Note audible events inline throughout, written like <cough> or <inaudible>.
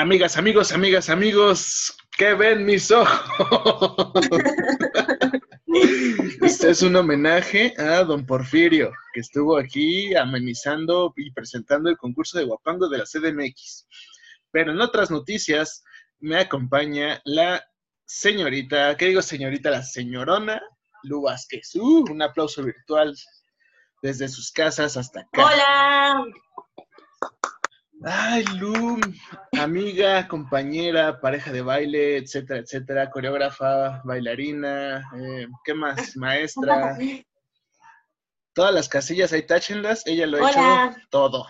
Amigas, amigos, amigas, amigos, ¿qué ven mis ojos? Este es un homenaje a don Porfirio, que estuvo aquí amenizando y presentando el concurso de Guapango de la CDMX. Pero en otras noticias me acompaña la señorita, ¿qué digo señorita? La señorona Lu Vázquez. Uh, un aplauso virtual desde sus casas hasta acá. Hola. Ay, Lu, amiga, compañera, pareja de baile, etcétera, etcétera, coreógrafa, bailarina, eh, ¿qué más? Maestra. <laughs> Todas las casillas ahí táchenlas, ella lo ha hecho todo.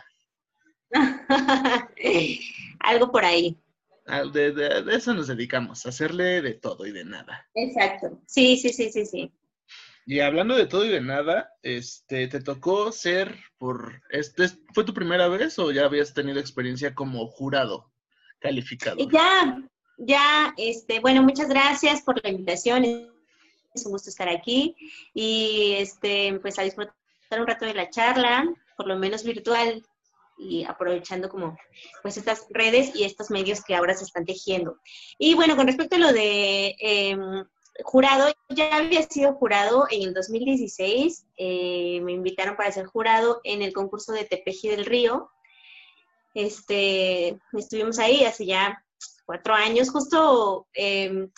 <laughs> Algo por ahí. Ah, de, de, eso nos dedicamos, a hacerle de todo y de nada. Exacto. Sí, sí, sí, sí, sí. Y hablando de todo y de nada, este, ¿te tocó ser por, este, fue tu primera vez o ya habías tenido experiencia como jurado calificado? Ya, ya, este, bueno, muchas gracias por la invitación, es un gusto estar aquí y, este, pues a disfrutar un rato de la charla, por lo menos virtual y aprovechando como pues estas redes y estos medios que ahora se están tejiendo. Y bueno, con respecto a lo de eh, jurado, ya había sido jurado en el 2016, eh, me invitaron para ser jurado en el concurso de Tepeji del Río. Este, estuvimos ahí hace ya cuatro años, justo em,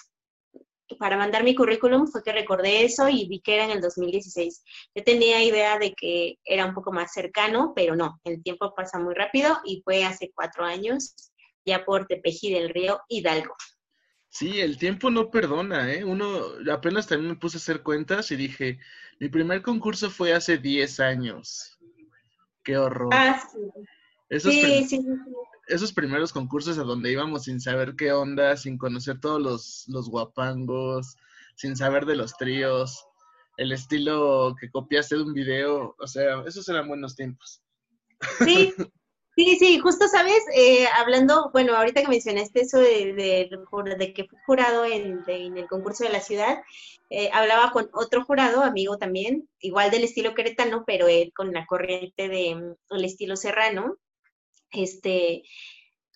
para mandar mi currículum fue que recordé eso y vi que era en el 2016. Yo tenía idea de que era un poco más cercano, pero no, el tiempo pasa muy rápido y fue hace cuatro años, ya por Tepeji del Río Hidalgo. Sí, el tiempo no perdona, ¿eh? Uno, apenas también me puse a hacer cuentas y dije, mi primer concurso fue hace 10 años. Qué horror. Ah, sí. Esos, sí, sí, esos primeros concursos a donde íbamos sin saber qué onda, sin conocer todos los, los guapangos, sin saber de los tríos, el estilo que copiaste de un video, o sea, esos eran buenos tiempos. Sí, Sí, sí, justo sabes, eh, hablando, bueno, ahorita que mencionaste eso de, de, que fue jurado en, el concurso de la ciudad, eh, hablaba con otro jurado, amigo también, igual del estilo queretano, pero él con la corriente del el estilo serrano. Este,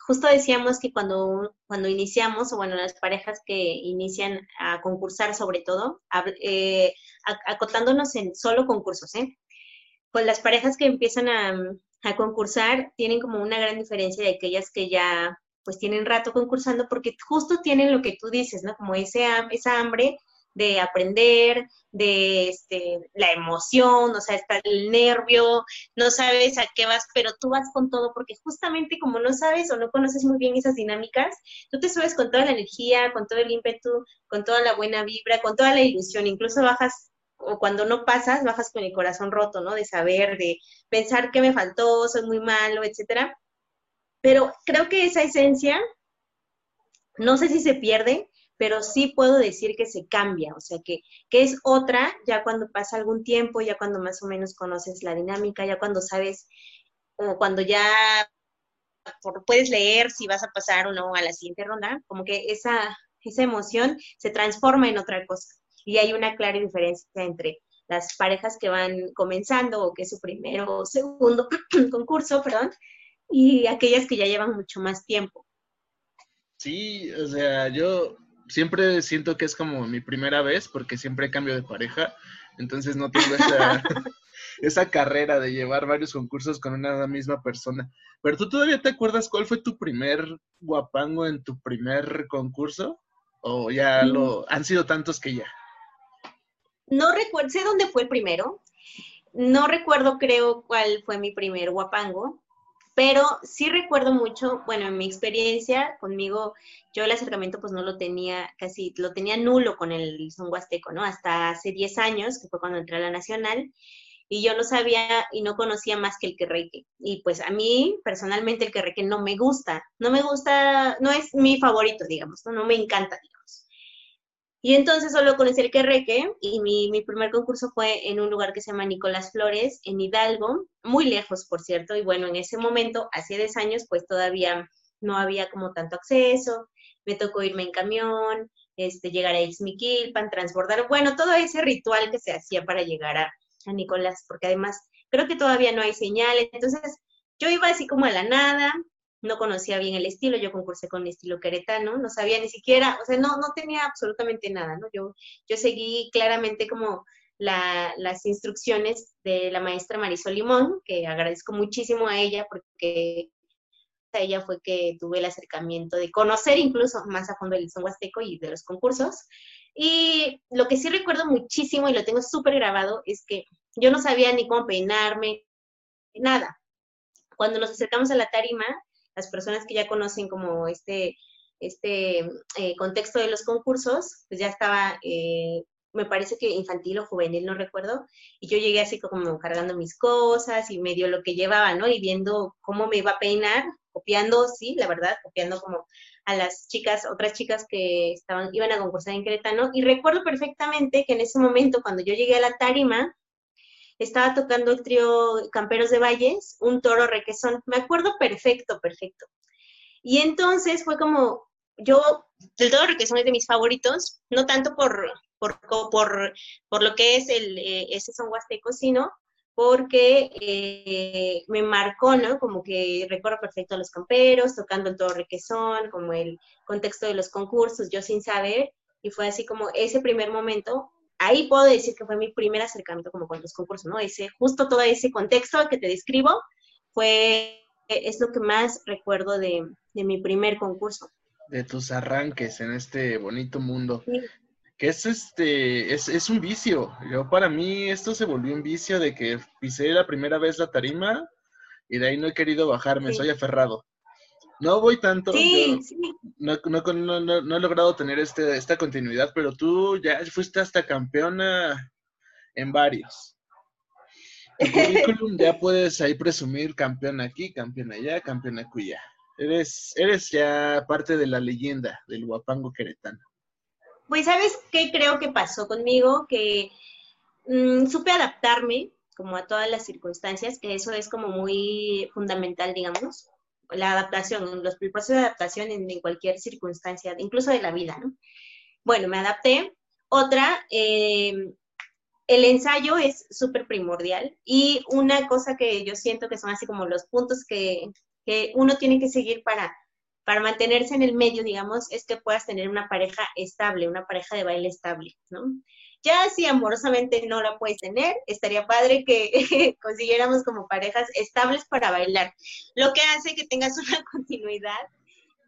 justo decíamos que cuando, cuando iniciamos, o bueno, las parejas que inician a concursar sobre todo, eh, acotándonos en solo concursos, ¿eh? Pues las parejas que empiezan a, a concursar tienen como una gran diferencia de aquellas que ya pues tienen rato concursando porque justo tienen lo que tú dices, ¿no? Como ese, esa hambre de aprender, de este, la emoción, o sea, está el nervio, no sabes a qué vas, pero tú vas con todo, porque justamente como no sabes o no conoces muy bien esas dinámicas, tú te subes con toda la energía, con todo el ímpetu, con toda la buena vibra, con toda la ilusión, incluso bajas o cuando no pasas, bajas con el corazón roto, ¿no? De saber, de pensar que me faltó, soy muy malo, etcétera. Pero creo que esa esencia, no sé si se pierde, pero sí puedo decir que se cambia, o sea, que, que es otra ya cuando pasa algún tiempo, ya cuando más o menos conoces la dinámica, ya cuando sabes, o cuando ya puedes leer si vas a pasar o no a la siguiente ronda, como que esa, esa emoción se transforma en otra cosa y hay una clara diferencia entre las parejas que van comenzando o que es su primero o segundo <clears throat> concurso, perdón, y aquellas que ya llevan mucho más tiempo. Sí, o sea, yo siempre siento que es como mi primera vez porque siempre cambio de pareja, entonces no tengo esa, <laughs> esa carrera de llevar varios concursos con una misma persona. Pero tú todavía te acuerdas cuál fue tu primer guapango en tu primer concurso? ¿O ya lo han sido tantos que ya? no recuerdo, sé dónde fue el primero, no recuerdo creo cuál fue mi primer guapango, pero sí recuerdo mucho, bueno, en mi experiencia conmigo, yo el acercamiento pues no lo tenía casi, lo tenía nulo con el son huasteco, ¿no? Hasta hace 10 años, que fue cuando entré a la Nacional, y yo no sabía y no conocía más que el querreque. Y pues a mí, personalmente, el querreque no me gusta, no me gusta, no es mi favorito, digamos, no, no me encanta, digamos. Y entonces solo conocí el querreque y mi, mi, primer concurso fue en un lugar que se llama Nicolás Flores, en Hidalgo, muy lejos, por cierto. Y bueno, en ese momento, hace 10 años, pues todavía no había como tanto acceso, me tocó irme en camión, este, llegar a Ixmiquilpan, transbordar, bueno, todo ese ritual que se hacía para llegar a, a Nicolás, porque además creo que todavía no hay señales, entonces yo iba así como a la nada, no conocía bien el estilo, yo concursé con estilo queretano, no sabía ni siquiera, o sea, no, no tenía absolutamente nada, ¿no? Yo, yo seguí claramente como las instrucciones de la maestra Marisol Limón, que agradezco muchísimo a ella porque a ella fue que tuve el acercamiento de conocer incluso más a fondo el son huasteco y de los concursos. Y lo que sí recuerdo muchísimo y lo tengo súper grabado es que yo no sabía ni cómo peinarme, nada. Cuando nos acercamos a la tarima, las personas que ya conocen como este, este eh, contexto de los concursos, pues ya estaba eh, me parece que infantil o juvenil, no recuerdo, y yo llegué así como cargando mis cosas y medio lo que llevaba, ¿no? Y viendo cómo me iba a peinar, copiando, sí, la verdad, copiando como a las chicas, otras chicas que estaban, iban a concursar en Querétaro, y recuerdo perfectamente que en ese momento, cuando yo llegué a la tarima, estaba tocando el trío Camperos de Valles, un toro requesón, me acuerdo perfecto, perfecto. Y entonces fue como, yo, el toro requesón es de mis favoritos, no tanto por, por, por, lo que es el, eh, ese son huasteco, sino porque eh, me marcó, ¿no? Como que recuerdo perfecto a los camperos, tocando el todo requesón, como el contexto de los concursos, yo sin saber, y fue así como ese primer momento, ahí puedo decir que fue mi primer acercamiento como con los concursos, ¿no? Ese, justo todo ese contexto que te describo, fue, es lo que más recuerdo de, de mi primer concurso. De tus arranques en este bonito mundo que es este, es, es un vicio. Yo para mí esto se volvió un vicio de que pisé la primera vez la tarima y de ahí no he querido bajarme, soy aferrado. No voy tanto, No, no, no, he logrado tener este, esta continuidad, pero tú ya fuiste hasta campeona en varios. Tu <laughs> currículum ya puedes ahí presumir campeón aquí, campeón allá, campeón acuya. Eres, eres ya parte de la leyenda del guapango queretano. Pues, ¿sabes qué creo que pasó conmigo? Que mm, supe adaptarme como a todas las circunstancias, que eso es como muy fundamental, digamos, la adaptación, los procesos de adaptación en, cualquier circunstancia, incluso de la vida, ¿no? Bueno, me adapté. Otra, em, el ensayo es súper primordial y una cosa que yo siento que son así como los puntos que, que uno tiene que seguir para para mantenerse en el medio, digamos, es que puedas tener una pareja estable, una pareja de baile estable, ¿no? Ya si amorosamente no la puedes tener, estaría padre que <laughs> consiguiéramos como parejas estables para bailar, lo que hace que tengas <laughs> una continuidad,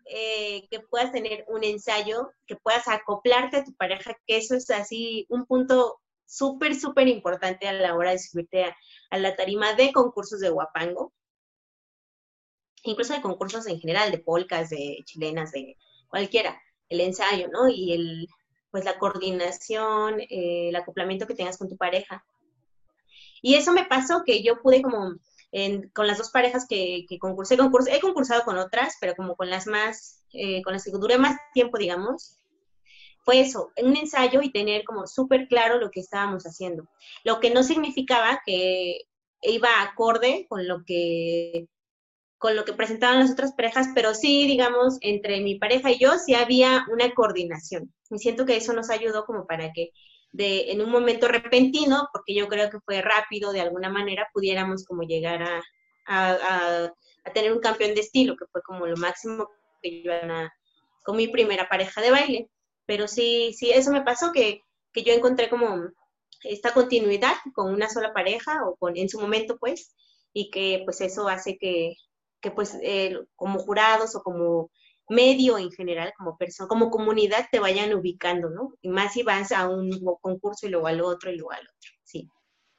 eh, que puedas tener un ensayo, que puedas acoplarte a tu pareja, que eso es así un punto súper, súper importante a la hora de subirte a, a la tarima de concursos de guapango incluso de concursos en general, de polcas, de chilenas, de cualquiera, el ensayo, ¿no? Y el, pues la coordinación, eh, el acoplamiento que tengas con tu pareja. Y eso me pasó que yo pude como, con las dos parejas que, que concursé, he concursado con otras, pero como con las más, eh, con las que duré más tiempo, digamos, fue eso, un ensayo y tener como súper claro lo que estábamos haciendo. Lo que no significaba que iba acorde con lo que con lo que presentaban las otras parejas, pero sí, digamos, entre mi pareja y yo sí había una coordinación. Y siento que eso nos ayudó como para que de, en un momento repentino, porque yo creo que fue rápido de alguna manera, pudiéramos como llegar a, a, tener un campeón de estilo, que fue como lo máximo que yo con mi primera pareja de baile. Pero sí, sí, eso me pasó que, que yo encontré como esta continuidad con una sola pareja o con en su momento pues y que pues eso hace que, que pues eh, como jurados o como medio en general, como persona, como comunidad te vayan ubicando, ¿no? Y más si vas a un concurso y luego al otro y luego al otro, sí.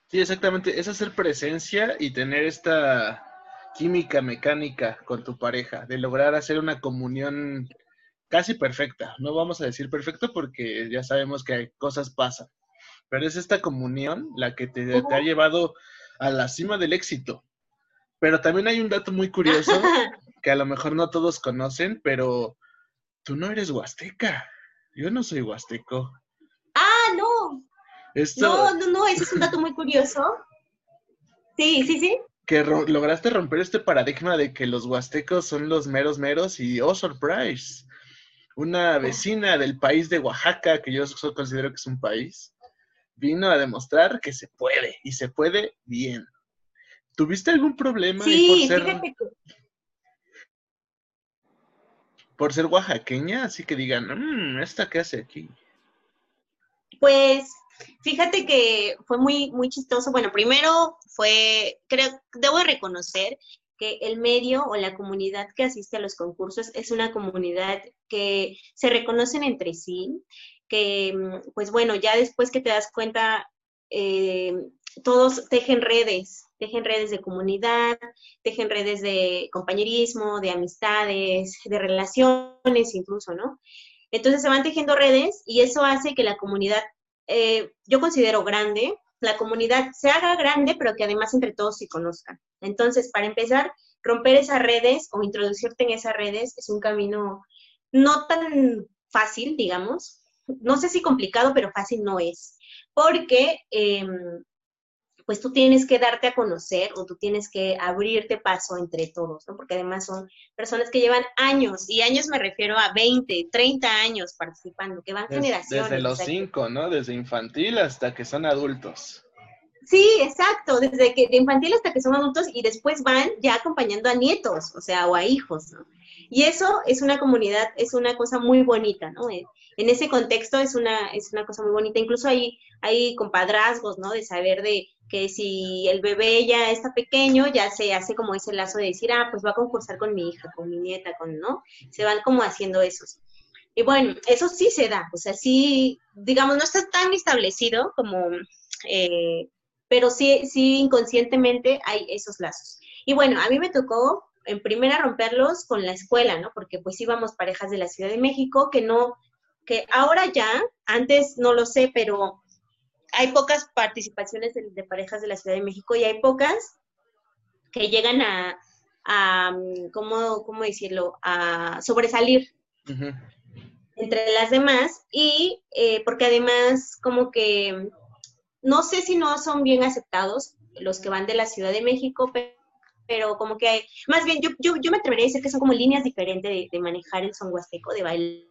Sí, exactamente, es hacer presencia y tener esta química mecánica con tu pareja, de lograr hacer una comunión casi perfecta. No vamos a decir perfecto porque ya sabemos que cosas pasan, pero es esta comunión la que te, te ha llevado a la cima del éxito. Pero también hay un dato muy curioso <laughs> que a lo mejor no todos conocen, pero tú no eres huasteca. Yo no soy huasteco. Ah, no. No, no, no, ese es un dato muy curioso. Sí, sí, sí. que lograste romper este paradigma de que los huastecos son los meros meros y, oh, surprise, una vecina del país de Oaxaca, que yo considero que es un país, vino a demostrar que se puede y se puede bien. ¿Tuviste algún problema sí, por ser por ser oaxaqueña? Así que digan, mmm, ¿esta qué hace aquí? Pues fíjate que fue muy, muy chistoso. Bueno, primero fue, creo, debo reconocer que el medio o la comunidad que asiste a los concursos es una comunidad que se reconocen entre sí, que, mm, pues bueno, ya después que te das cuenta, eh, todos tejen redes, tejen redes de comunidad, tejen redes de compañerismo, de amistades, de relaciones incluso, ¿no? Entonces se van tejiendo redes y eso hace que la comunidad, eh, yo considero grande, la comunidad se haga grande, pero que además entre todos se conozcan. Entonces, para empezar, romper esas redes o introducirte en esas redes es un camino no tan fácil, digamos. No sé si complicado, pero fácil no es. Porque em, pues tú tienes que darte a conocer o tú tienes que abrirte paso entre todos, ¿no? Porque además son personas que llevan años, y años me refiero a 20, 30 años participando, que van generaciones. Desde los cinco, ¿no? Desde infantil hasta que son adultos. Sí, exacto, desde que de infantil hasta que son adultos y después van ya acompañando a nietos, o sea, o a hijos, ¿no? Y eso es una comunidad, es una cosa muy bonita, ¿no? Eh, en ese contexto es una, es una cosa muy bonita. Incluso hay, hay compadrazgos, ¿no? De saber de que si el bebé ya está pequeño, ya se hace como ese lazo de decir, ah, pues va a concursar con mi hija, con mi nieta, con, ¿no? Se van como haciendo esos. Y bueno, eso sí se da, o sea, sí, digamos, no está tan establecido como, eh, pero sí, sí inconscientemente hay esos lazos. Y bueno, a mí me tocó en primera romperlos con la escuela, ¿no? Porque pues íbamos parejas de la Ciudad de México que no, que ahora ya, antes no lo sé, pero hay pocas participaciones de, parejas de la Ciudad de México y hay pocas que llegan a, ¿cómo, decirlo?, a sobresalir entre las demás y eh, porque además como que no sé si no son bien aceptados los que van de la Ciudad de México, pero, como que hay, más bien yo, yo, me atrevería a decir que son como líneas diferentes de, manejar el son huasteco, de bailar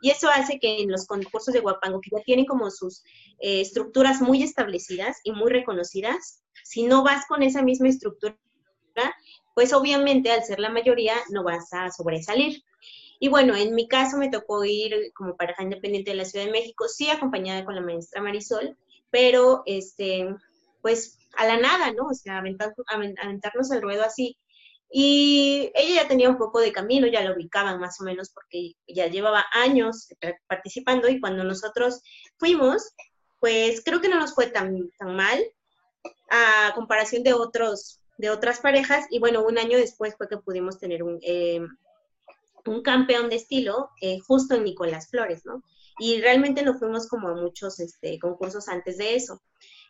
y eso hace que en los concursos de Guapango, que ya tienen como sus eh, estructuras muy establecidas y muy reconocidas, si no vas con esa misma estructura, pues obviamente al ser la mayoría no vas a sobresalir. Y bueno, en mi caso me tocó ir como pareja independiente de la Ciudad de México, sí acompañada con la maestra Marisol, pero este, pues a la nada, ¿no? O sea, aventarnos al ruedo así. Y ella ya tenía un poco de camino, ya la ubicaban más o menos porque ya llevaba años participando y cuando nosotros fuimos, pues creo que no nos fue tan, tan mal a comparación de otros de otras parejas y bueno, un año después fue que pudimos tener un, eh, un campeón de estilo eh, justo en Nicolás Flores, ¿no? Y realmente no fuimos como a muchos este, concursos antes de eso.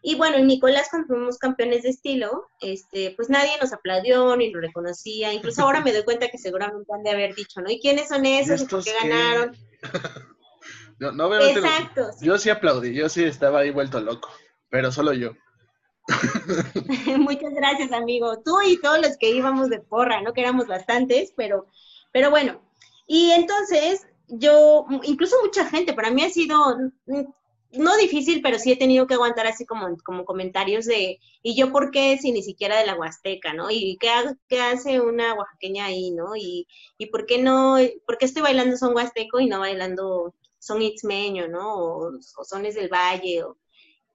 Y bueno, en Nicolás, cuando fuimos campeones de estilo, este, pues nadie nos aplaudió ni lo reconocía. Incluso ahora me doy cuenta que seguramente han de haber dicho, ¿no? ¿Y quiénes son esos? ¿Y por qué ganaron? <laughs> no, no, Exacto. Yo sí aplaudí, yo sí estaba ahí vuelto loco, pero solo yo. <laughs> Muchas gracias, amigo. Tú y todos los que íbamos de porra, ¿no? Que éramos bastantes, pero, pero bueno. Y entonces, yo, incluso mucha gente, para mí ha sido no difícil, pero sí he tenido que aguantar así como, como comentarios de, ¿y yo por qué si ni siquiera de la Huasteca, ¿no? ¿Y qué, hace una oaxaqueña ahí, ¿no? Y, y por qué no, por qué estoy bailando son huasteco y no bailando son itzmeño, ¿no? O, sones del valle.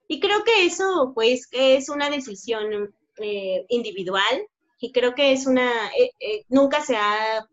Y creo que eso, pues, es una decisión eh, individual y creo que es una, eh, eh, nunca se ha,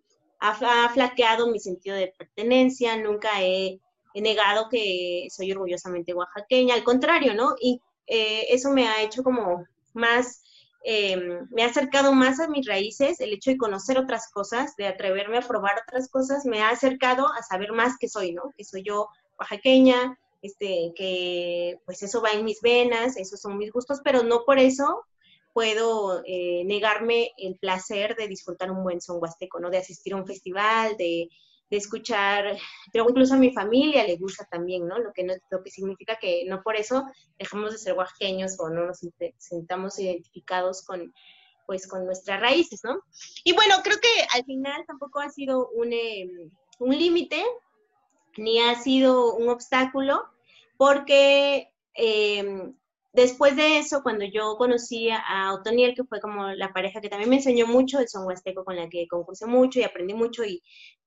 ha, flaqueado mi sentido de pertenencia, nunca he negado que soy orgullosamente oaxaqueña, al contrario, ¿no? Y eh, eso me ha hecho como más, em, me ha acercado más a mis raíces, el hecho de conocer otras cosas, de atreverme a probar otras cosas, me ha acercado a saber más que soy, ¿no? Que soy yo oaxaqueña, este, que pues eso va en mis venas, esos son mis gustos, pero no por eso puedo eh, negarme el placer de disfrutar un buen son huasteco, ¿no? De asistir a un festival, de, de escuchar, pero incluso a mi familia le gusta también, ¿no? Lo que, no, lo que significa que no por eso dejamos de ser oaxaqueños o no nos sentamos identificados con, pues, con nuestras raíces, ¿no? Y bueno, creo que al final tampoco ha sido un, em, un límite, ni ha sido un obstáculo, porque eh, después de eso, cuando yo conocí a Otoniel, que fue como la pareja que también me enseñó mucho el son huasteco, con la que concursé mucho y aprendí mucho y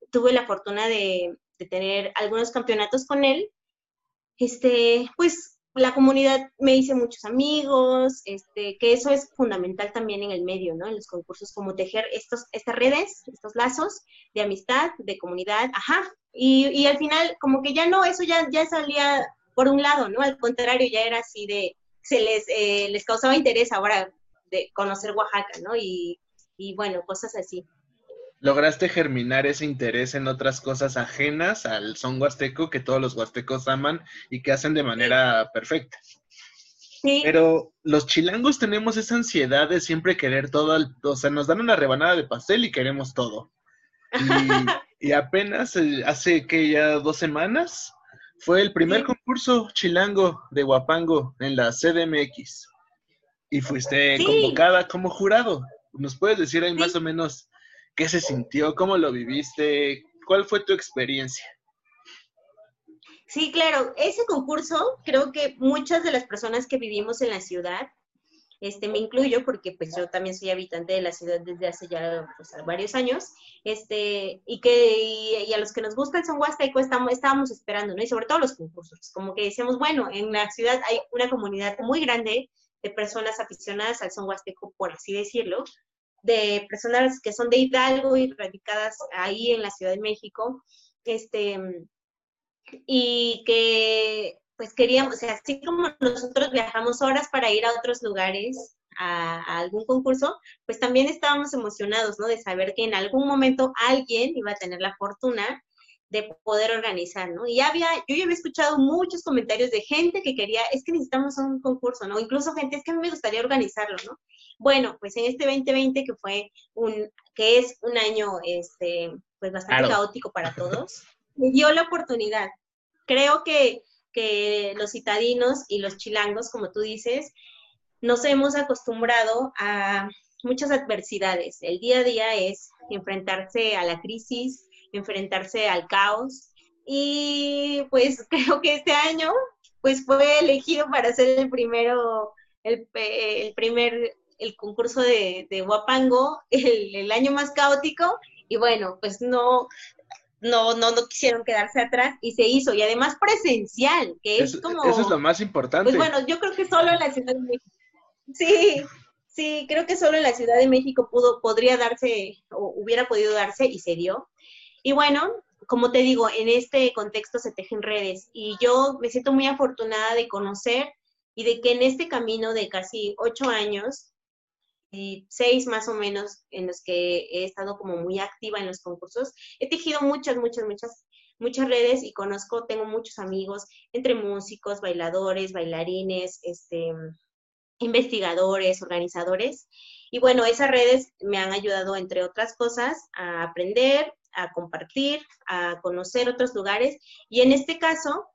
tuve la fortuna de, tener algunos campeonatos con él, este, pues la comunidad me hice muchos amigos, este, que eso es fundamental también en el medio, ¿no? En los concursos, como tejer estos, estas redes, estos lazos de amistad, de comunidad, ajá. Y, y al final, como que ya no, eso ya, ya salía por un lado, ¿no? Al contrario, ya era así de, se les, eh, les causaba interés ahora de conocer Oaxaca, ¿no? Y, y bueno, cosas así. ¿Lograste germinar ese interés en otras cosas ajenas al son huasteco que todos los huastecos aman y que hacen de manera perfecta? Sí. Pero los chilangos tenemos esa ansiedad de siempre querer todo, o sea, nos dan una rebanada de pastel y queremos todo. Y, <laughs> y apenas eh, hace que ya dos semanas fue el primer concurso chilango de Guapango en la CDMX. Y fuiste convocada como jurado. ¿Nos puedes decir ahí más o menos qué se sintió, cómo lo viviste, cuál fue tu experiencia? Sí, claro, ese concurso creo que muchas de las personas que vivimos en la ciudad este, me incluyo porque pues yo también soy habitante de la ciudad desde hace ya pues, varios años, este, y que y, a los que nos gusta el son huasteco estamos, estábamos esperando, ¿no? Y sobre todo los concursos, como que decíamos, bueno, en la ciudad hay una comunidad muy grande de personas aficionadas al son huasteco, por así decirlo, de personas que son de Hidalgo y radicadas ahí en la Ciudad de México, este, y que pues queríamos, o sea, así como nosotros viajamos horas para ir a otros lugares, a, algún concurso, pues también estábamos emocionados, ¿no? De saber que en algún momento alguien iba a tener la fortuna de poder organizar, ¿no? Y había, yo ya había escuchado muchos comentarios de gente que quería, es que necesitamos un concurso, ¿no? Incluso gente, es que a mí me gustaría organizarlo, ¿no? Bueno, pues en este 2020, que fue un, que es un año, este, pues bastante caótico para todos, me dio la oportunidad. Creo que que los citadinos y los chilangos, como tú dices, nos hemos acostumbrado a muchas adversidades. El día a día es enfrentarse a la crisis, enfrentarse al caos. Y pues <laughs> creo que este año pues fue elegido para ser el primero, el, primer, el concurso de, de Huapango, <laughs> el, el, año más caótico. Y bueno, pues no, no, no, no quisieron quedarse atrás y se hizo, y además presencial, que es, como... Eso es lo más importante. Pues bueno, yo creo que solo en la Ciudad de México. Sí, sí, creo que solo en la Ciudad de México pudo, podría darse, o hubiera podido darse, y se dio. Y bueno, como te digo, en este contexto se tejen redes, y yo me siento muy afortunada de conocer y de que en este camino de casi ocho años seis más o menos en los que he estado como muy activa en los concursos. He tejido muchas, muchas, muchas, muchas redes y conozco, tengo muchos amigos entre músicos, bailadores, bailarines, este, investigadores, organizadores. Y bueno, esas redes me han ayudado, entre otras cosas, a aprender, a compartir, a conocer otros lugares. Y en este caso,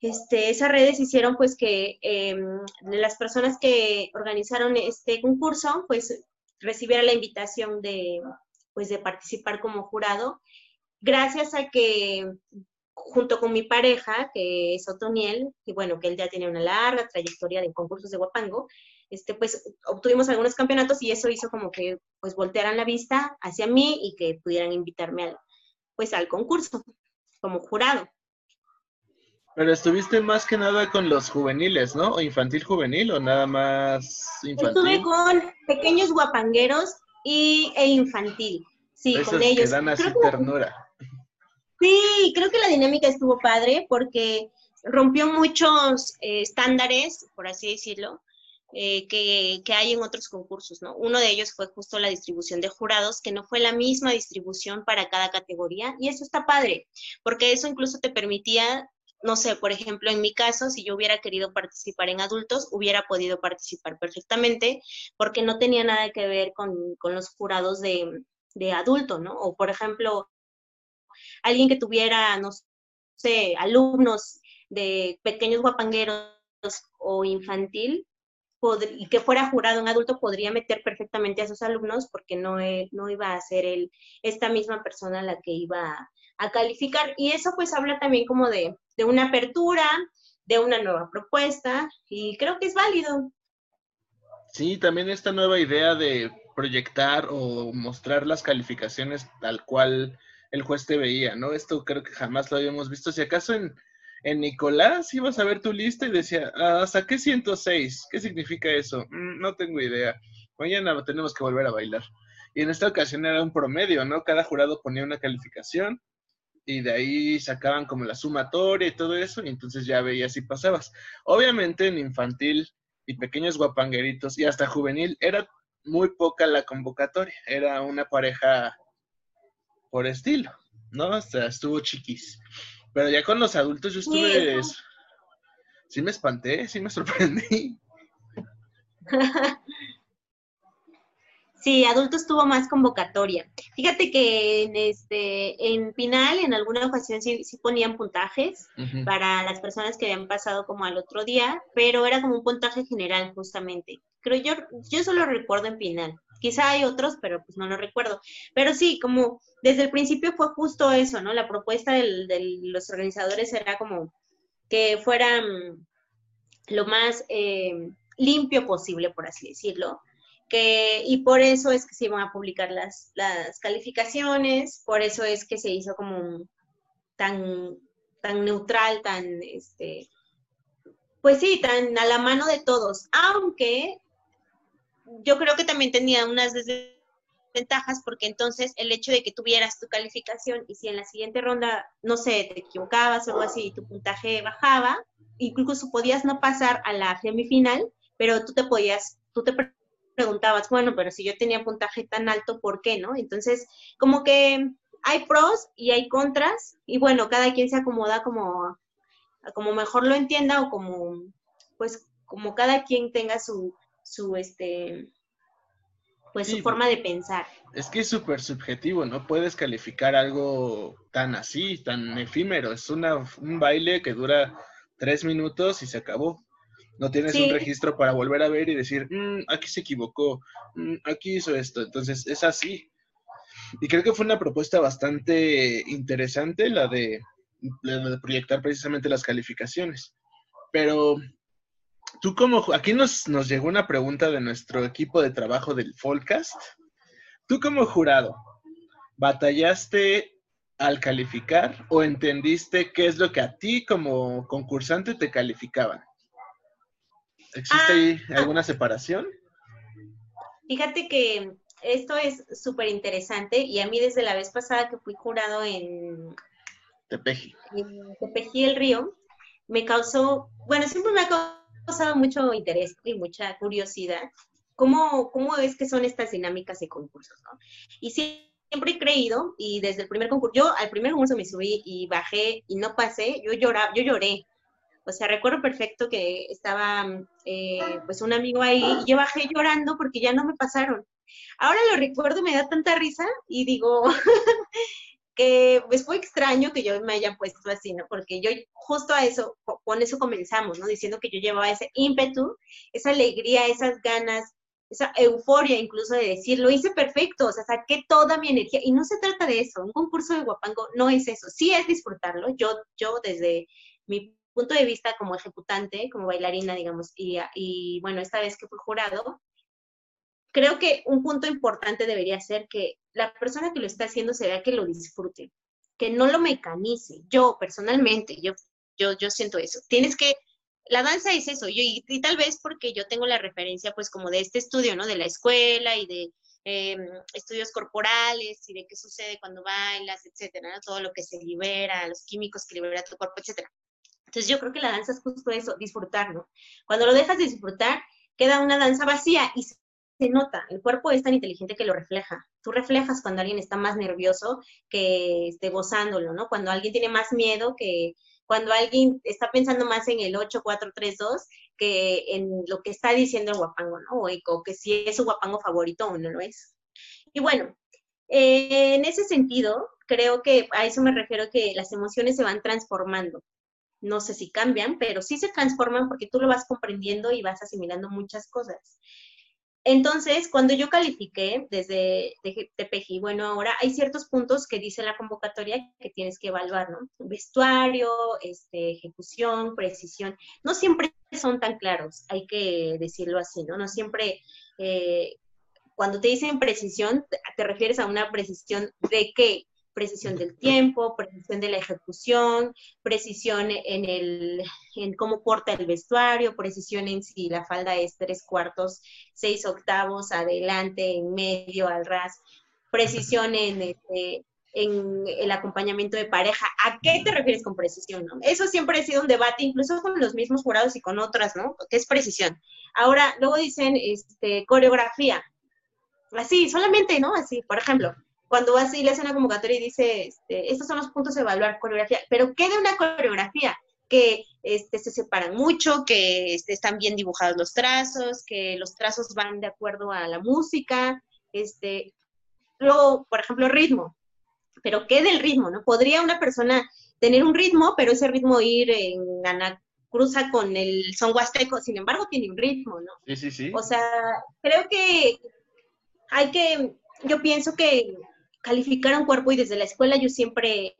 este, esas redes hicieron pues que em, las personas que organizaron este concurso pues recibieran la invitación de, pues, de participar como jurado, gracias a que junto con mi pareja, que es Otoniel, y bueno, que él ya tiene una larga trayectoria de concursos de guapango, este, pues obtuvimos algunos campeonatos y eso hizo como que pues voltearan la vista hacia mí y que pudieran invitarme al, pues al concurso como jurado. Pero estuviste más que nada con los juveniles, ¿no? ¿O infantil juvenil o nada más infantil? Estuve con pequeños guapangueros y, e infantil. Sí, con ellos. Que dan así ternura. Sí, creo que la dinámica estuvo padre porque rompió muchos eh, estándares, por así decirlo, eh, que, que, hay en otros concursos, ¿no? Uno de ellos fue justo la distribución de jurados, que no fue la misma distribución para cada categoría, y eso está padre, porque eso incluso te permitía no sé, por ejemplo, en mi caso, si yo hubiera querido participar en adultos, hubiera podido participar perfectamente, porque no tenía nada que ver con, los jurados de, de adulto, ¿no? O, por ejemplo, alguien que tuviera, no sé, alumnos de pequeños guapangueros o infantil, y que fuera jurado un adulto, podría meter perfectamente a sus alumnos porque no, e, no iba a ser él, esta misma persona la que iba a, calificar. Y eso pues habla también como de, de una apertura, de una nueva propuesta, y creo que es válido. Sí, también esta nueva idea de proyectar o mostrar las calificaciones tal cual el juez te veía, ¿no? Esto creo que jamás lo habíamos visto. Si acaso en, en Nicolás ibas a ver tu lista y decía, ah, saqué 106, ¿qué significa eso? Mm, no tengo idea. Mañana tenemos que volver a bailar. Y en esta ocasión era un promedio, ¿no? Cada jurado ponía una calificación y de ahí sacaban como la sumatoria y todo eso, y entonces ya veías si pasabas. Obviamente en infantil y pequeños guapangueritos y hasta juvenil era muy poca la convocatoria, era una pareja por estilo, ¿no? Sea, estuvo chiquis. Pero ya con los adultos yo estuve... Sí, me espanté, sí me sorprendí. <laughs> Sí, adultos tuvo más convocatoria. Fíjate que en este, en final, en alguna ocasión sí, ponían puntajes para las personas que habían pasado como al otro día, pero era como un puntaje general justamente. Creo yo, yo solo recuerdo en final. Quizá hay otros, pero pues no lo recuerdo. Pero sí, como desde el principio fue justo eso, ¿no? La propuesta de los organizadores era como que fueran lo más eh, limpio posible, por así decirlo. Que, y por eso es que se iban a publicar las, las calificaciones, por eso es que se hizo como tan, tan neutral, tan, este, pues sí, tan a la mano de todos, aunque yo creo que también tenía unas desventajas porque entonces el hecho de que tuvieras tu calificación y si en la siguiente ronda, no sé, te equivocabas o algo así y tu puntaje bajaba, incluso podías no pasar a la semifinal, pero tú te podías, tú te preguntabas, bueno, pero si yo tenía puntaje tan alto, ¿por qué no? Entonces, como que hay pros y hay contras y bueno, cada quien se acomoda como, como mejor lo entienda o como, pues, como cada quien tenga su, su, este, pues su forma de pensar. Es que es súper subjetivo, no puedes calificar algo tan así, tan efímero. Es una, un baile que dura tres minutos y se acabó. No tienes un registro para volver a ver y decir, mm, aquí se equivocó, mm, aquí hizo esto. Entonces, es así. Y creo que fue una propuesta bastante interesante la de, la de proyectar precisamente las calificaciones. Pero tú como, aquí nos, nos llegó una pregunta de nuestro equipo de trabajo del Folcast. Tú como jurado, ¿batallaste al calificar o entendiste qué es lo que a ti como concursante te calificaban? ¿Existe ahí ah, alguna separación? Fíjate que esto es súper interesante y a mí desde la vez pasada que fui jurado en Tepeji, en Tepeji el Río, me causó, bueno, siempre me ha causado mucho interés y mucha curiosidad cómo, cómo es que son estas dinámicas de concursos, ¿no? Y siempre he creído, y desde el primer concurso, yo al primer concurso me subí y bajé y no pasé, yo, lloraba, yo lloré. O sea, recuerdo perfecto que estaba eh, pues un amigo ahí y yo bajé llorando porque ya no me pasaron. Ahora lo recuerdo, me da tanta risa y digo, <laughs> que pues fue extraño que yo me haya puesto así, ¿no? Porque yo justo a eso, con eso comenzamos, ¿no? Diciendo que yo llevaba ese ímpetu, esa alegría, esas ganas, esa euforia incluso de decir, lo hice perfecto, o sea, saqué toda mi energía. Y no se trata de eso, un concurso de guapango no es eso, sí es disfrutarlo. Yo, yo desde mi punto de vista como ejecutante, como bailarina, digamos, y, y bueno, esta vez que fui jurado, creo que un punto importante debería ser que la persona que lo está haciendo se vea que lo disfrute, que no lo mecanice. Yo personalmente, yo, yo, yo siento eso. Tienes que, la danza es eso, yo, y, tal vez porque yo tengo la referencia pues como de este estudio, ¿no? De la escuela y de em, estudios corporales y de qué sucede cuando bailas, etcétera, todo lo que se libera, los químicos que libera tu cuerpo, etcétera. Entonces yo creo que la danza es justo eso, disfrutar, ¿no? Cuando lo dejas de disfrutar, queda una danza vacía y se nota, el cuerpo es tan inteligente que lo refleja. Tú reflejas cuando alguien está más nervioso que esté gozándolo, ¿no? Cuando alguien tiene más miedo que cuando alguien está pensando más en el 8, 4, 3, 2 que en lo que está diciendo el guapango, ¿no? O, que si es su guapango favorito o no lo es. Y bueno, eh, en ese sentido, creo que a eso me refiero que las emociones se van transformando. No sé si cambian, pero sí se transforman porque tú lo vas comprendiendo y vas asimilando muchas cosas. Entonces, cuando yo califiqué desde TPG, bueno, ahora hay ciertos puntos que dice la convocatoria que tienes que evaluar, ¿no? Vestuario, este, ejecución, precisión. No siempre son tan claros, hay que decirlo así, ¿no? No siempre, eh, cuando te dicen precisión, te refieres a una precisión de qué? Precisión del tiempo, precisión de la ejecución, precisión en, el, en cómo porta el vestuario, precisión en si la falda es tres cuartos, seis octavos, adelante, en medio, al ras, precisión en, este, en el acompañamiento de pareja. ¿A qué te refieres con precisión? Eso siempre ha sido un debate, incluso con los mismos jurados y con otras, ¿no? ¿Qué es precisión? Ahora, luego dicen este, coreografía. Así, solamente, ¿no? Así, por ejemplo, cuando vas y le hace una convocatoria y dice, este, estos son los puntos de evaluar coreografía, pero ¿qué de una coreografía? Que este, se separan mucho, que este, están bien dibujados los trazos, que los trazos van de acuerdo a la música, este, luego, por ejemplo, ritmo, pero ¿qué del ritmo? ¿no? Podría una persona tener un ritmo, pero ese ritmo ir en cruza con el son huasteco, sin embargo tiene un ritmo, ¿no? Sí, sí, sí. O sea, creo que hay que, yo pienso que calificar un cuerpo y desde la escuela yo siempre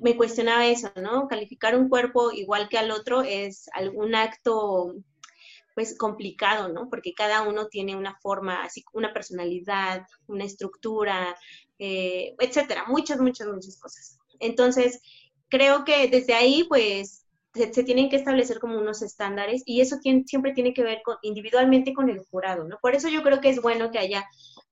me cuestionaba eso, ¿no? Calificar un cuerpo igual que al otro es algún acto pues complicado, ¿no? Porque cada uno tiene una forma, así una personalidad, una estructura, eh, etcétera, muchas, muchas, muchas cosas. Entonces, creo que desde ahí, pues, se, tienen que establecer como unos estándares y eso siempre tiene que ver con, individualmente con el jurado, ¿no? Por eso yo creo que es bueno que haya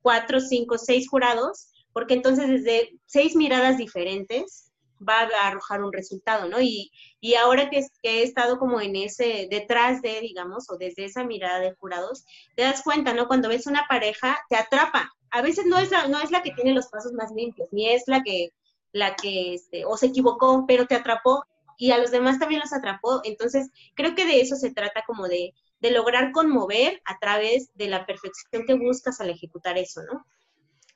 cuatro, cinco, seis jurados porque entonces desde seis miradas diferentes va a arrojar un resultado, ¿no? Y, y ahora que, he estado como en ese, detrás de, digamos, o desde esa mirada de jurados, te das cuenta, ¿no? Cuando ves una pareja, te atrapa. A veces no es la, no es la que tiene los pasos más limpios, ni es la que, la que, este, o se equivocó, pero te atrapó y a los demás también los atrapó. Entonces, creo que de eso se trata como de, de lograr conmover a través de la perfección que buscas al ejecutar eso, ¿no?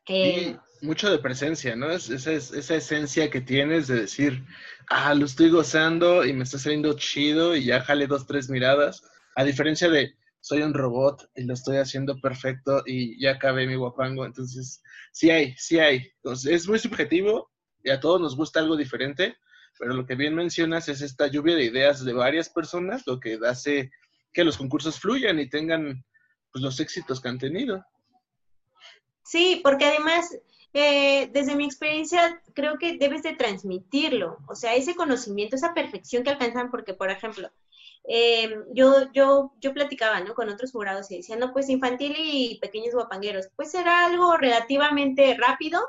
Eh, mucho de presencia, ¿no? Es, esa esencia que tienes de decir, ah, lo estoy gozando y me está saliendo chido y ya jale dos, tres miradas. A diferencia de, soy un robot y lo estoy haciendo perfecto y ya acabé mi guapango. Entonces, sí hay, sí hay. Entonces, es muy subjetivo y a todos nos gusta algo diferente, pero lo que bien mencionas es esta lluvia de ideas de varias personas, lo que hace que los concursos fluyan y tengan pues, los éxitos que han tenido. Sí, porque además, eh, desde mi experiencia, creo que debes de transmitirlo, o sea, ese conocimiento, esa perfección que alcanzan, porque, por ejemplo, eh, yo, yo, yo platicaba, ¿no? Con otros jurados y decían, no, pues infantil y pequeños guapangueros, pues era algo relativamente rápido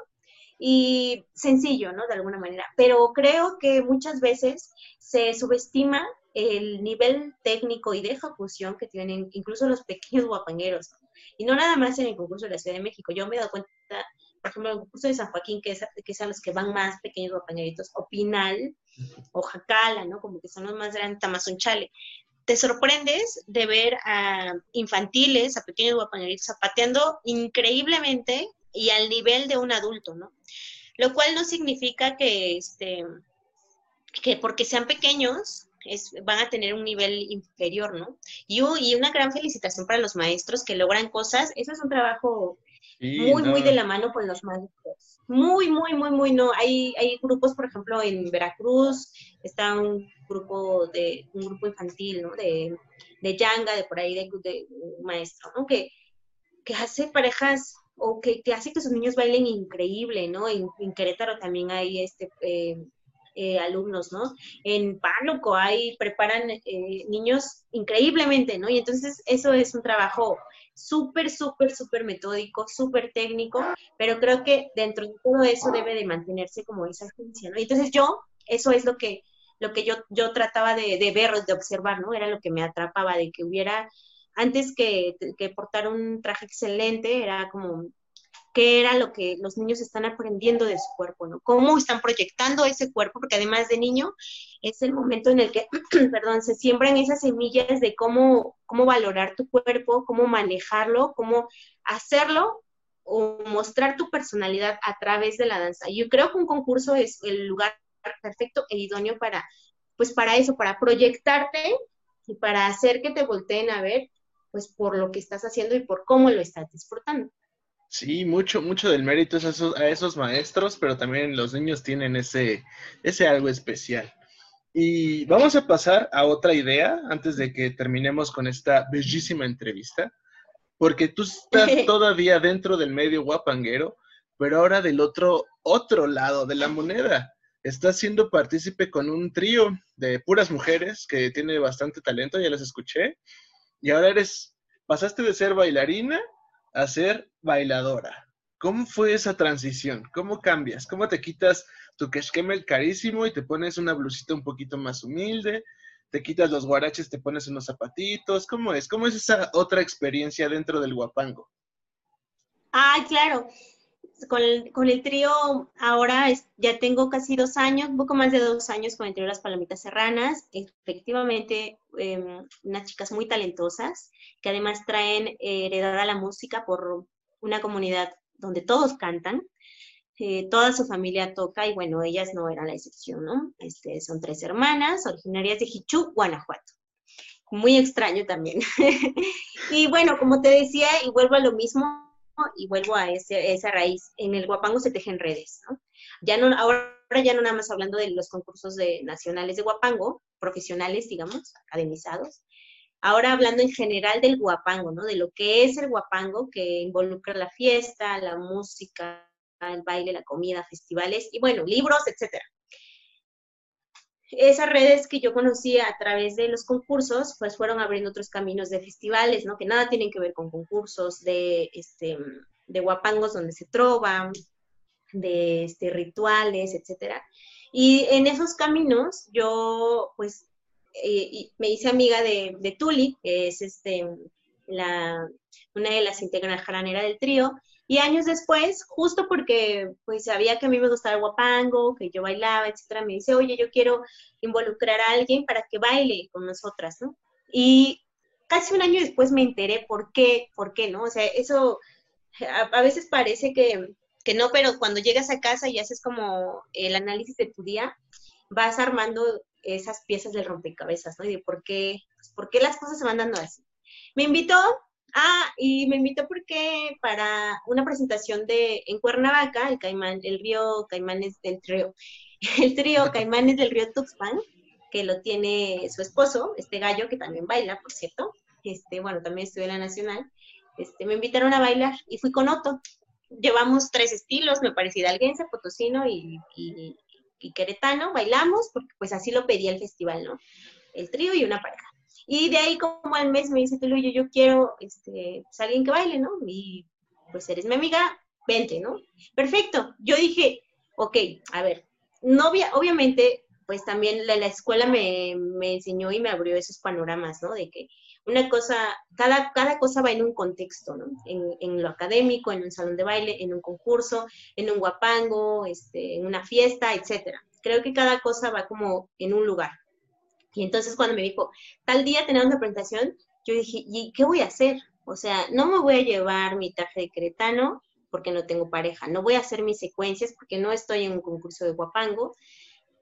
y sencillo, ¿no? De alguna manera, pero creo que muchas veces se subestima el nivel técnico y de ejecución que tienen incluso los pequeños guapangueros. Y no nada más en el concurso de la Ciudad de México. Yo me he dado cuenta, por ejemplo, en el concurso de San Joaquín, que, es, que son los que van más pequeños guapangueritos, o Pinal, o Jacala, ¿no? Como que son los más grandes, Tamazunchale. Te sorprendes de ver a infantiles, a pequeños guapangueritos zapateando increíblemente y al nivel de un adulto, ¿no? Lo cual no significa que, este, que porque sean pequeños van a tener un nivel inferior, ¿no? Y, y, una gran felicitación para los maestros que logran cosas. Eso es un trabajo muy, muy de la mano con los maestros. Muy, muy, muy, muy, no. Hay, hay grupos, por ejemplo, en Veracruz, está un grupo de, un grupo infantil, ¿no? De, de Yanga, de por ahí, de, de un maestro, ¿no? Que, que hace parejas o que, que, hace que sus niños bailen increíble, ¿no? En, en Querétaro también hay este eh, eh, alumnos, ¿no? En Pánuco hay, preparan eh, niños increíblemente, ¿no? Y entonces eso es un trabajo súper, súper, súper metódico, súper técnico, pero creo que dentro de todo eso debe de mantenerse como esa agencia, ¿no? Y entonces yo, eso es lo que, lo que yo, yo trataba de, de ver, de observar, ¿no? Era lo que me atrapaba, de que hubiera, antes que, que portar un traje excelente, era como qué era lo que los niños están aprendiendo de su cuerpo, ¿no? Cómo están proyectando ese cuerpo, porque además de niño es el momento en el que, <clears throat> perdón, se siembran esas semillas de cómo, cómo valorar tu cuerpo, cómo manejarlo, cómo hacerlo o mostrar tu personalidad a través de la danza. Yo creo que un concurso es el lugar perfecto e idóneo para, pues para eso, para proyectarte y para hacer que te volteen a ver, pues por lo que estás haciendo y por cómo lo estás disfrutando. Sí, mucho, mucho del mérito es a esos, a esos maestros, pero también los niños tienen ese, ese algo especial. Y vamos a pasar a otra idea antes de que terminemos con esta bellísima entrevista, porque tú estás <laughs> todavía dentro del medio guapanguero, pero ahora del otro, otro lado de la moneda estás siendo partícipe con un trío de puras mujeres que tiene bastante talento, ya las escuché, y ahora eres, pasaste de ser bailarina a ser bailadora. ¿Cómo fue esa transición? ¿Cómo cambias? ¿Cómo te quitas tu el carísimo y te pones una blusita un poquito más humilde? ¿Te quitas los guaraches, te pones unos zapatitos? ¿Cómo es? ¿Cómo es esa otra experiencia dentro del guapango? Ay, claro con el, trío ahora ya tengo casi dos años, poco más de dos años con el trío Las Palomitas Serranas. Efectivamente, em, unas chicas muy talentosas que además traen eh, heredada la música por una comunidad donde todos cantan. Eh, toda su familia toca y bueno, ellas no eran la excepción, ¿no? Este, son tres hermanas originarias de Hichú, Guanajuato. Muy extraño también. <laughs> y bueno, como te decía, y vuelvo a lo mismo, y vuelvo a esa raíz. En el guapango se tejen redes, ¿no? Ya no, ahora ya no nada más hablando de los concursos de, nacionales de guapango, profesionales, digamos, academizados. Ahora hablando en general del guapango, ¿no? De lo que es el guapango, que involucra la fiesta, la música, el baile, la comida, festivales y bueno, libros, etcétera esas redes que yo conocía a través de los concursos, pues fueron abriendo otros caminos de festivales, ¿no? Que nada tienen que ver con concursos de, este, de guapangos donde se trova, de este, rituales, etcétera. Y en esos caminos yo, pues, eh, me hice amiga de, de Tuli, que es este, la, una de las integrantes del trío, y años después, justo porque pues sabía que a mí me gustaba el guapango, que yo bailaba, etcétera, me dice, oye, yo quiero involucrar a alguien para que baile con nosotras, ¿no? Y casi un año después me enteré por qué, por qué, ¿no? O sea, eso a, veces parece que, que, no, pero cuando llegas a casa y haces como el análisis de tu día, vas armando esas piezas del rompecabezas, ¿no? Y de por qué, pues, por qué las cosas se van dando así. Me invitó Ah, y me invitó porque para una presentación de en Cuernavaca, el Caimán, el río Caimanes del trío, <laughs> el trío <laughs> Caimanes del río Tuxpan, que lo tiene su esposo, este gallo que también baila, por cierto. Este, bueno, también estuve en la Nacional. Este, me invitaron a bailar y fui con Otto. Llevamos tres estilos, me parecía hidalguense, potosino y, y, y queretano. Bailamos porque pues así lo pedía el festival, ¿no? El trío y una pareja. Y de ahí como al mes me dice, Tulu, yo, quiero este, pues, alguien que baile, ¿no? Y pues eres mi amiga, vente, ¿no? Perfecto. Yo dije, ok, a ver, novia, obviamente, pues también la, la escuela me, me, enseñó y me abrió esos panoramas, ¿no? De que una cosa, cada, cada cosa va en un contexto, ¿no? En, en, lo académico, en un salón de baile, en un concurso, en un guapango, este, en una fiesta, etcétera. Creo que cada cosa va como en un lugar. Y entonces cuando me dijo, tal día tenemos una presentación, yo dije, ¿y qué voy a hacer? O sea, no me voy a llevar mi traje de cretano porque no tengo pareja, no voy a hacer mis secuencias porque no estoy en un concurso de guapango.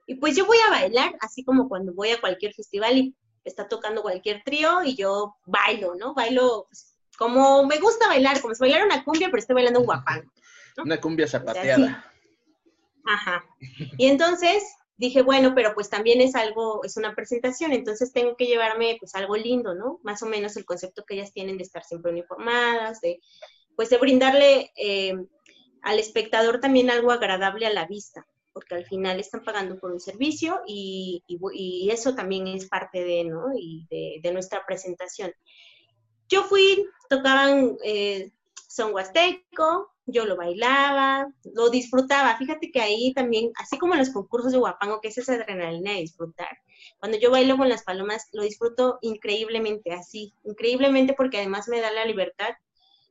Y pues yo voy a bailar, así como cuando voy a cualquier festival y está tocando cualquier trío y yo bailo, ¿no? Bailo pues, como me gusta bailar, como si bailara una cumbia, pero estoy bailando un guapango. Una cumbia zapateada. Ajá. Y entonces dije, bueno, pero pues también es algo, es una presentación, entonces tengo que llevarme pues algo lindo, ¿no? Más o menos el concepto que ellas tienen de estar siempre uniformadas, de pues de brindarle eh, al espectador también algo agradable a la vista, porque al final están pagando por un servicio y, y, eso también es parte de, ¿no? Y de, nuestra presentación. Yo fui, tocaban eh, son huasteco, yo lo bailaba, lo disfrutaba. Fíjate que ahí también, así como en los concursos de guapango, que es esa adrenalina de disfrutar, cuando yo bailo con las palomas, lo disfruto increíblemente, así, increíblemente porque además me da la libertad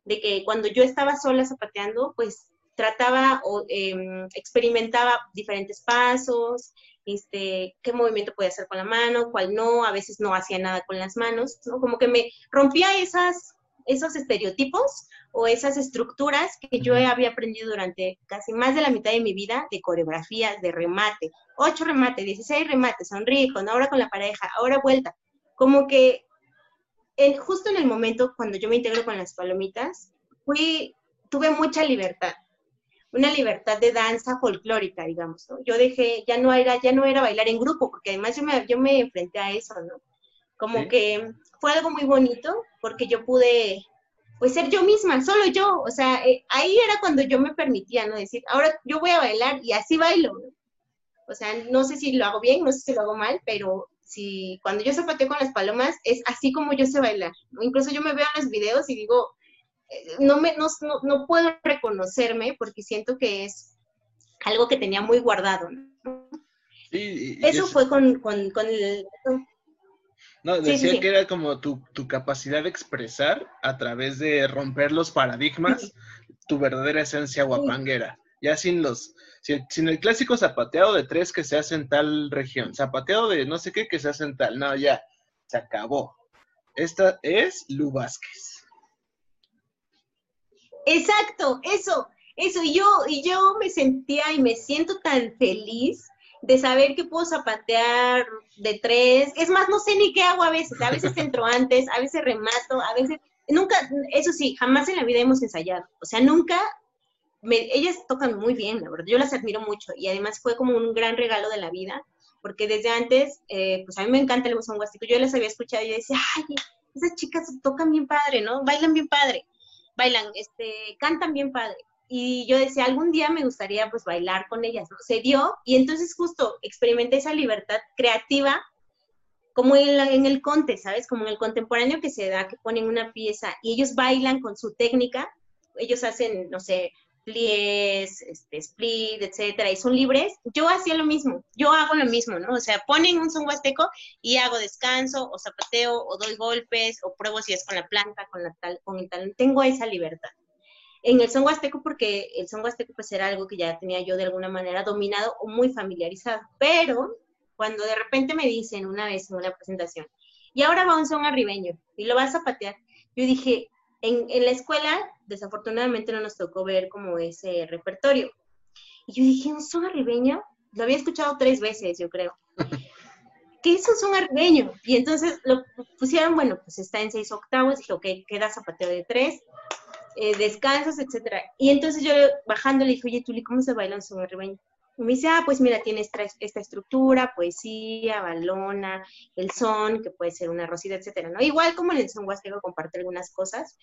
de que cuando yo estaba sola zapateando, pues trataba o em, experimentaba diferentes pasos, este, qué movimiento podía hacer con la mano, cuál no, a veces no hacía nada con las manos, ¿no? Como que me rompía esas, esos estereotipos o esas estructuras que yo había aprendido durante casi más de la mitad de mi vida de coreografías, de remate, ocho remates, 16 remates, sonríe, con ahora con la pareja, ahora vuelta. Como que justo en el momento cuando yo me integro con las palomitas, fui, tuve mucha libertad, una libertad de danza folclórica, digamos, ¿no? Yo dejé, ya no era, ya no era bailar en grupo, porque además yo me, yo me enfrenté a eso, ¿no? Como que fue algo muy bonito, porque yo pude pues ser yo misma, solo yo, o sea, eh, ahí era cuando yo me permitía, ¿no? Decir, ahora yo voy a bailar y así bailo, O sea, no sé si lo hago bien, no sé si lo hago mal, pero si cuando yo zapateo con las palomas es así como yo sé bailar, Incluso yo me veo en los videos y digo, eh, no, me, no, no, puedo reconocerme porque siento que es algo que tenía muy guardado, ¿no? Eso fue con, con, con el, no, decía que era como tu, capacidad de expresar a través de romper los paradigmas tu verdadera esencia guapanguera. Ya sin los, sin, el clásico zapateado de tres que se hace en tal región, zapateado de no sé qué que se hace en tal. No, ya, se acabó. Esta es Lu Vázquez. Exacto, eso, eso. Y yo, y yo me sentía y me siento tan feliz de saber que puedo zapatear de tres. Es más, no sé ni qué hago a veces. A veces entro <laughs> antes, a veces remato, a veces... Nunca, eso sí, jamás en la vida hemos ensayado. O sea, nunca... ellas tocan muy bien, la verdad. Yo las admiro mucho y además fue como un gran regalo de la vida, porque desde antes, eh, pues a mí me encanta el buzón guastico. Yo las había escuchado y yo decía, ay, esas chicas tocan bien padre, ¿no? Bailan bien padre. Bailan, este, cantan bien padre y yo decía, algún día me gustaría pues bailar con ellas, ¿no? Se dio y entonces justo experimenté esa libertad creativa como en, el conte, ¿sabes? Como en el contemporáneo que se da, que ponen una pieza y ellos bailan con su técnica, ellos hacen, no sé, pliés, este, split, etcétera, y son libres, yo hacía lo mismo, yo hago lo mismo, ¿no? O sea, ponen un son huasteco y hago descanso, o zapateo, o doy golpes, o pruebo si es con la planta, con la tal, con el tal, tengo esa libertad en el son huasteco porque el son huasteco pues era algo que ya tenía yo de alguna manera dominado o muy familiarizado, pero cuando de repente me dicen una vez en una presentación, y ahora va un son arribeño y lo vas a patear, yo dije, en, en la escuela desafortunadamente no nos tocó ver como ese repertorio. Y yo dije, un son arribeño, lo había escuchado tres veces, yo creo. <laughs> ¿Qué es un son arribeño? Y entonces lo pusieron, bueno, pues está en seis octavos, dije, ok, queda zapateo de tres, eh, descansas, etcétera. Y entonces yo bajando le dije, oye, Tuli, ¿cómo se baila un son? Y me dice, ah, pues mira, tiene esta, esta, estructura, poesía, balona, el son, que puede ser una rosita, etcétera, ¿no? Igual como en el son huasteco comparte algunas cosas.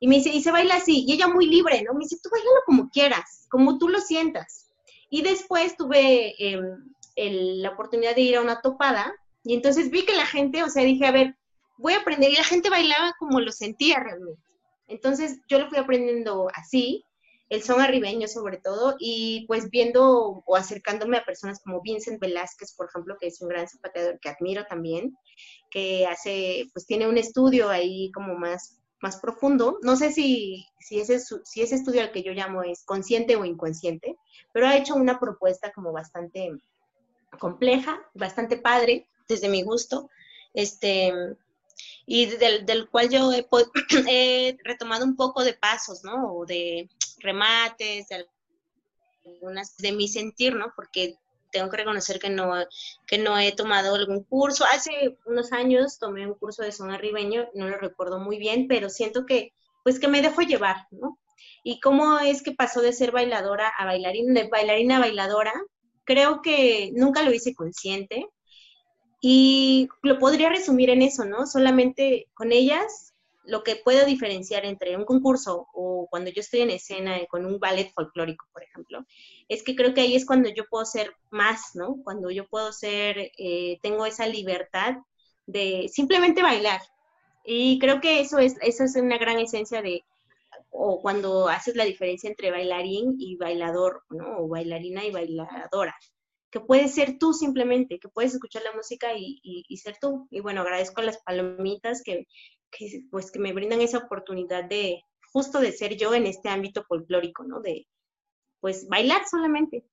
Y me dice, y se baila así, y ella muy libre, ¿no? Me dice, tú bailalo como quieras, como tú lo sientas. Y después tuve em, la oportunidad de ir a una topada, y entonces vi que la gente, o sea, dije, a ver, voy a aprender, y la gente bailaba como lo sentía realmente. Entonces yo lo fui aprendiendo así, el son arribeño sobre todo, y pues viendo o acercándome a personas como Vincent Velázquez, por ejemplo, que es un gran zapateador que admiro también, que hace, pues tiene un estudio ahí como más, más profundo. No sé si, si, ese, si ese estudio al que yo llamo es consciente o inconsciente, pero ha hecho una propuesta como bastante compleja, bastante padre, desde mi gusto. Este, y del, cual yo <clears throat> he, retomado un poco de pasos, ¿no? O de remates, de algunas, de mi sentir, ¿no? Porque tengo que reconocer que no, que no he tomado algún curso. Hace unos años tomé un curso de son arribeño, no lo recuerdo muy bien, pero siento que, pues que me dejo llevar, ¿no? Y cómo es que pasó de ser bailadora a bailarina, de bailarina a bailadora, creo que nunca lo hice consciente, y lo podría resumir en eso, ¿no? Solamente con ellas lo que puedo diferenciar entre un concurso o cuando yo estoy en escena con un ballet folclórico, por ejemplo, es que creo que ahí es cuando yo puedo ser más, ¿no? Cuando yo puedo ser, eh, tengo esa libertad de simplemente bailar. Y creo que eso es, eso es una gran esencia de, o cuando haces la diferencia entre bailarín y bailador, ¿no? O bailarina y bailadora que puedes ser tú simplemente, que puedes escuchar la música y, ser tú. Y bueno, agradezco a las palomitas que, pues, que me brindan esa oportunidad de justo de ser yo en este ámbito folclórico, ¿no? De, pues, bailar solamente.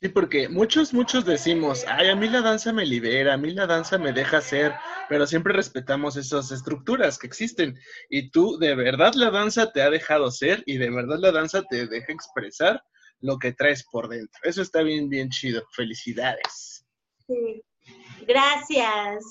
Sí, porque muchos, muchos decimos, ay, a mí la danza me libera, a mí la danza me deja ser, pero siempre respetamos esas estructuras que existen. Y tú, de verdad, la danza te ha dejado ser y de verdad la danza te deja expresar lo que traes por dentro. Eso está bien, bien chido. Felicidades. Sí. Gracias.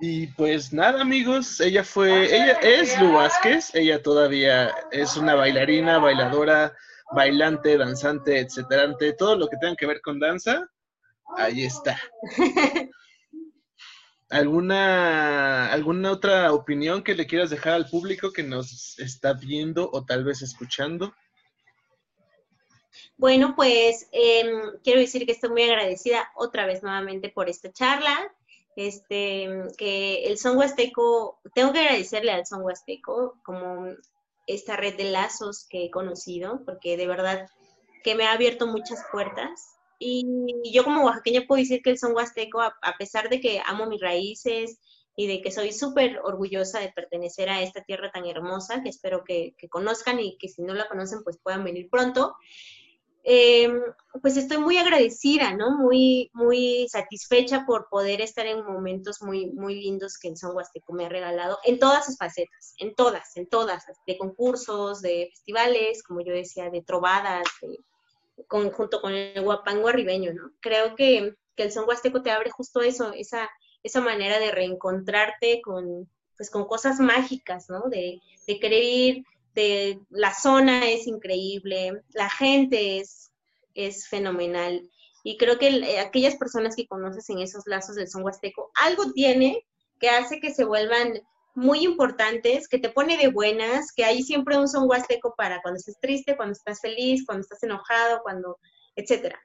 Y pues nada, amigos, ella fue, ella es Lu Vázquez, ella todavía es una bailarina, bailadora, bailante, danzante, etcétera, todo lo que tenga que ver con danza, ahí está. ¿Alguna, ¿Alguna otra opinión que le quieras dejar al público que nos está viendo o tal vez escuchando? Bueno, pues em, quiero decir que estoy muy agradecida otra vez nuevamente por esta charla este, que el son huasteco, tengo que agradecerle al son huasteco como esta red de lazos que he conocido, porque de verdad que me ha abierto muchas puertas. Y yo como oaxaqueña puedo decir que el son huasteco, a, pesar de que amo mis raíces y de que soy súper orgullosa de pertenecer a esta tierra tan hermosa, que espero que, que, conozcan y que si no la conocen, pues puedan venir pronto. Em, pues estoy muy agradecida, ¿no? Muy, muy satisfecha por poder estar en momentos muy, muy lindos que el Son Huasteco me ha regalado, en todas sus facetas, en todas, en todas, de concursos, de festivales, como yo decía, de trovadas, junto con el guapango arribeño, ¿no? Creo que, el Son Huasteco te abre justo eso, esa, esa manera de reencontrarte con, pues, con cosas mágicas, ¿no? De, de querer ir la zona es increíble, la gente es, es fenomenal. Y creo que eh, aquellas personas que conoces en esos lazos del son huasteco, algo tiene que hace que se vuelvan muy importantes, que te pone de buenas, que hay siempre un son huasteco para cuando estés triste, cuando estás feliz, cuando estás enojado, cuando, etcétera.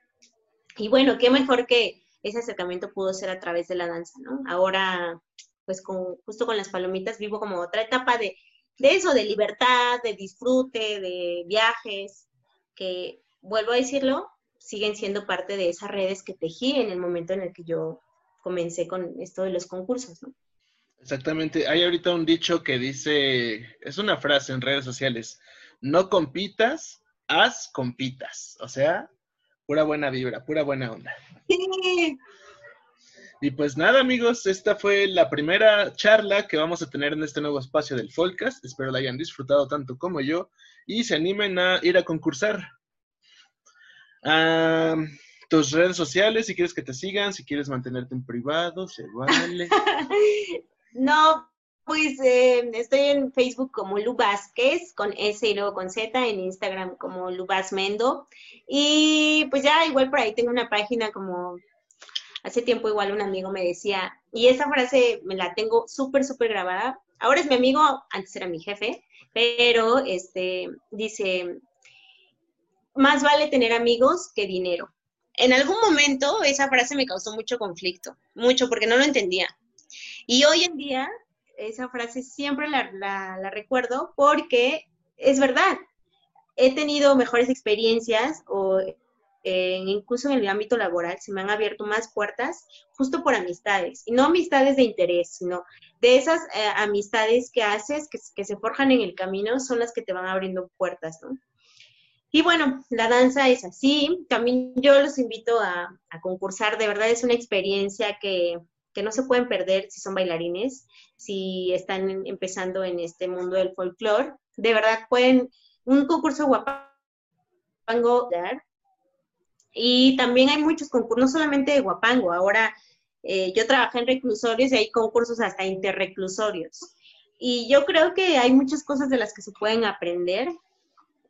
Y bueno, qué mejor que ese acercamiento pudo ser a través de la danza, ¿no? Ahora, pues con, justo con las palomitas vivo como otra etapa de de eso, de libertad, de disfrute, de viajes, que, vuelvo a decirlo, siguen siendo parte de esas redes que tejí en el momento en el que yo comencé con esto de los concursos, ¿no? Exactamente. Hay ahorita un dicho que dice, es una frase en redes sociales, no compitas, haz compitas. O sea, pura buena vibra, pura buena onda. Sí, y pues nada, amigos, esta fue la primera charla que vamos a tener en este nuevo espacio del Folcast. Espero la hayan disfrutado tanto como yo y se animen a ir a concursar. tus redes sociales, si quieres que te sigan, si quieres mantenerte en privado, se vale. <laughs> no, pues eh, estoy en Facebook como Lu con S y luego con Z, en Instagram como Lu Mendo. Y pues ya igual por ahí tengo una página como Hace tiempo igual un amigo me decía, y esa frase me la tengo súper, súper grabada. Ahora es mi amigo, antes era mi jefe, pero este dice, más vale tener amigos que dinero. En algún momento esa frase me causó mucho conflicto, mucho, porque no lo entendía. Y hoy en día esa frase siempre la, la recuerdo porque es verdad. He tenido mejores experiencias o incluso en el ámbito laboral, se me han abierto más puertas justo por amistades, y no amistades de interés, sino de esas eh, amistades que haces, que, se forjan en el camino, son las que te van abriendo puertas, ¿no? Y bueno, la danza es así. También yo los invito a, concursar. De verdad es una experiencia que, que, no se pueden perder si son bailarines, si están empezando en este mundo del folclore. De verdad pueden, un concurso guapango y también hay muchos concursos, no solamente de Guapango, ahora eh, yo trabajé en reclusorios y hay concursos hasta interreclusorios. Y yo creo que hay muchas cosas de las que se pueden aprender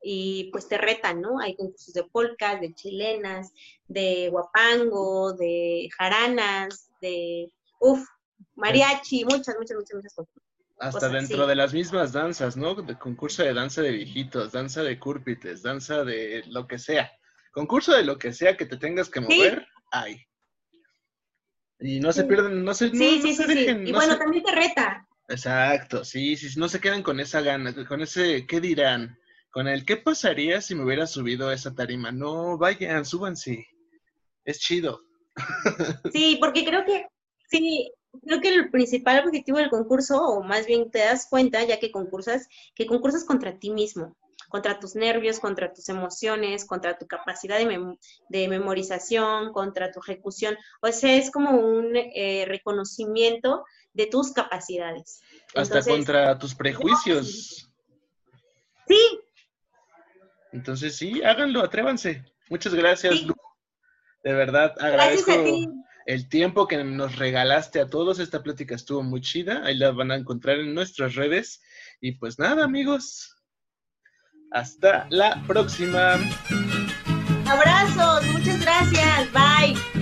y pues te retan, ¿no? Hay concursos de polcas, de chilenas, de guapango, de jaranas, de, uff, mariachi, muchas, muchas, muchas, muchas cosas. Hasta dentro de las mismas danzas, ¿no? De concurso de danza de viejitos, danza de cúrpites, danza de lo que sea. Concurso de lo que sea que te tengas que mover, hay. Y no se pierden, no se, sí, sí, sí, Y bueno, también te reta. Exacto, sí, sí, no se quedan con esa gana, con ese, ¿qué dirán? Con el, ¿qué pasaría si me hubiera subido a esa tarima? No, vayan, súbanse. Es chido. <laughs> Sí, porque creo que, sí, creo que el principal objetivo del concurso, o más bien te das cuenta, ya que concursas, que concursas contra ti mismo contra tus nervios, contra tus emociones, contra tu capacidad de, de memorización, contra tu ejecución. O sea, es como un eh, reconocimiento de tus capacidades. Hasta contra tus prejuicios. Sí. Entonces sí, háganlo, atrévanse. Muchas gracias, De verdad, agradezco el tiempo que nos regalaste a todos. Esta plática estuvo muy chida. Ahí la van a encontrar en nuestras redes. Y pues nada, amigos. Hasta la próxima. Abrazos, muchas gracias. Bye.